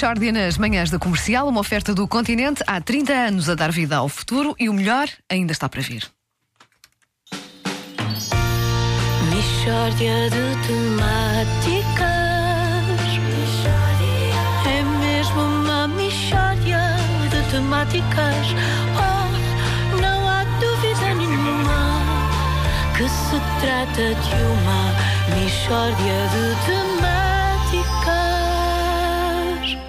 Jordi nas manhãs da comercial, uma oferta do continente há 30 anos a dar vida ao futuro e o melhor ainda está para vir. Mixórdia de temáticas. É mesmo uma mixórdia de temáticas. Oh, não há dúvida nenhuma que se trata de uma mixórdia de temáticas.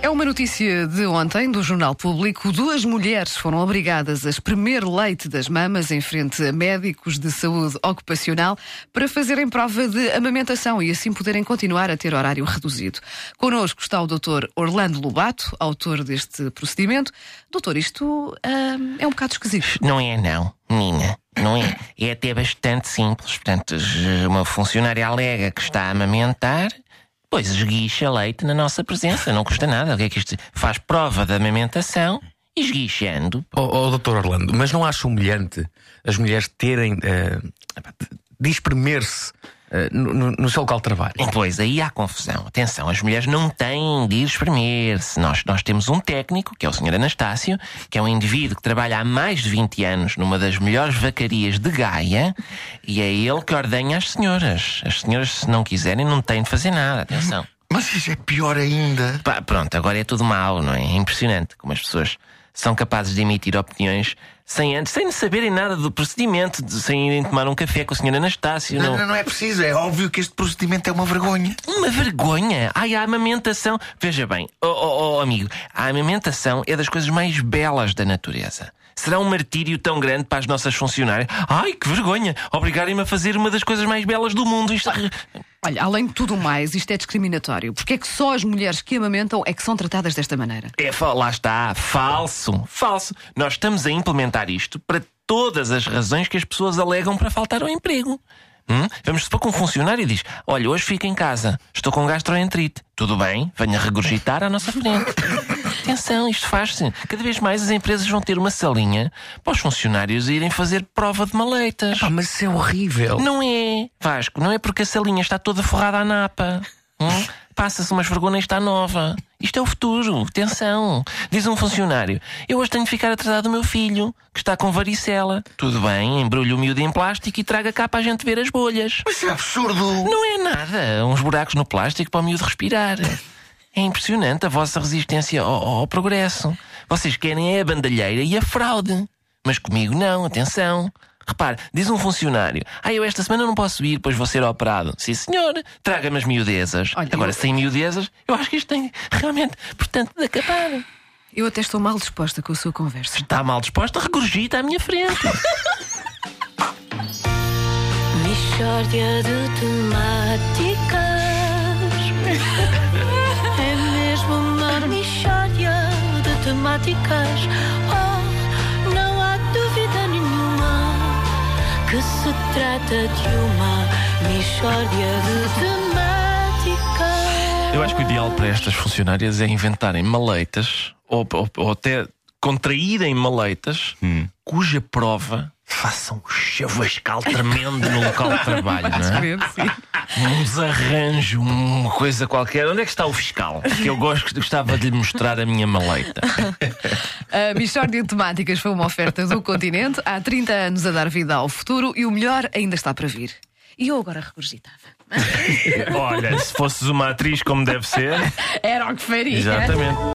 É uma notícia de ontem do Jornal Público. Duas mulheres foram obrigadas a espremer leite das mamas em frente a médicos de saúde ocupacional para fazerem prova de amamentação e assim poderem continuar a ter horário reduzido. Connosco está o Dr. Orlando Lobato, autor deste procedimento. Doutor, isto ah, é um bocado esquisito. Não é, não, menina. Não é? É até bastante simples. Portanto, uma funcionária alega que está a amamentar, pois esguicha leite na nossa presença. Não custa nada. O que é que isto faz prova de amamentação? Esguichando. Oh, oh, doutor Orlando, mas não acha humilhante as mulheres terem eh, de espremer-se no, no- no seu local de trabalho? Pois aí há confusão. Atenção, as mulheres não têm de ir espremer-se. Nós, nós temos um técnico, que é o Sr. Anastácio, que é um indivíduo que trabalha há mais de 20 anos numa das melhores vacarias de Gaia, e é ele que ordenha as senhoras. As senhoras, se não quiserem, não têm de fazer nada. Atenção. Mas isso é pior ainda. Pá, pronto, agora é tudo mau, não é? É impressionante como as pessoas são capazes de emitir opiniões sem antes, sem saberem nada do procedimento, de- sem irem tomar um café com o Sr. Anastácio. Não, não, não é preciso. É óbvio que este procedimento é uma vergonha. Uma vergonha! Ai, a amamentação. Veja bem, oh, oh, oh, amigo, a amamentação é das coisas mais belas da natureza. Será um martírio tão grande para as nossas funcionárias? Ai, que vergonha! Obrigarem-me a fazer uma das coisas mais belas do mundo. Isto... Olha, além de tudo mais, isto é discriminatório. Porque é que só as mulheres que amamentam é que são tratadas desta maneira? É, lá está, falso, falso. Nós estamos a implementar isto para todas as razões que as pessoas alegam para faltar ao emprego. Hum? Vamos supor que um funcionário diz: Olha, hoje fico em casa, estou com gastroenterite. Tudo bem, venha regurgitar à nossa frente. Atenção, isto faz-se. Cada vez mais as empresas vão ter uma salinha para os funcionários irem fazer prova de maleitas. Pá, mas isso é horrível. Não é, Vasco, não é porque a salinha está toda forrada à napa. Hum? Passa-se umas vergonhas e está nova. Isto é o futuro, atenção. Diz um funcionário: Eu hoje tenho de ficar atrasado do meu filho, que está com varicela. Tudo bem, embrulhe o miúdo em plástico e traga cá para a gente ver as bolhas. Mas isso é absurdo. Não é nada, uns buracos no plástico para o miúdo respirar. É impressionante a vossa resistência ao, ao progresso. Vocês querem é a bandalheira e a fraude. Mas comigo não, atenção. Repare, diz um funcionário: Ah, eu esta semana não posso ir, pois vou ser operado. Sim, senhor, traga-me as miudezas. Olha, Agora, eu- sem miudezas, eu acho que isto tem realmente, portanto, de acabar. Eu até estou mal disposta com a sua conversa. Está mal disposta, regurgita à minha frente. Mixórdia de temáticas. Mesmo uma mixórdia de temáticas. Oh, não há dúvida nenhuma que se trata de uma mixórdia de temáticas. Eu acho que o ideal para estas funcionárias é inventarem maleitas ou, ou- ou até contraírem maleitas cuja prova faça um chavascal tremendo no local de trabalho, não é? Um desarranjo, uma coisa qualquer. Onde é que está o fiscal? Que eu gosto, gostava de lhe mostrar a minha maleita. A Michórdia de Temáticas foi uma oferta do continente há 30 anos a dar vida ao futuro e o melhor ainda está para vir. E eu agora regurgitava. Olha, se fosses uma atriz como deve ser, Era o que faria. exatamente.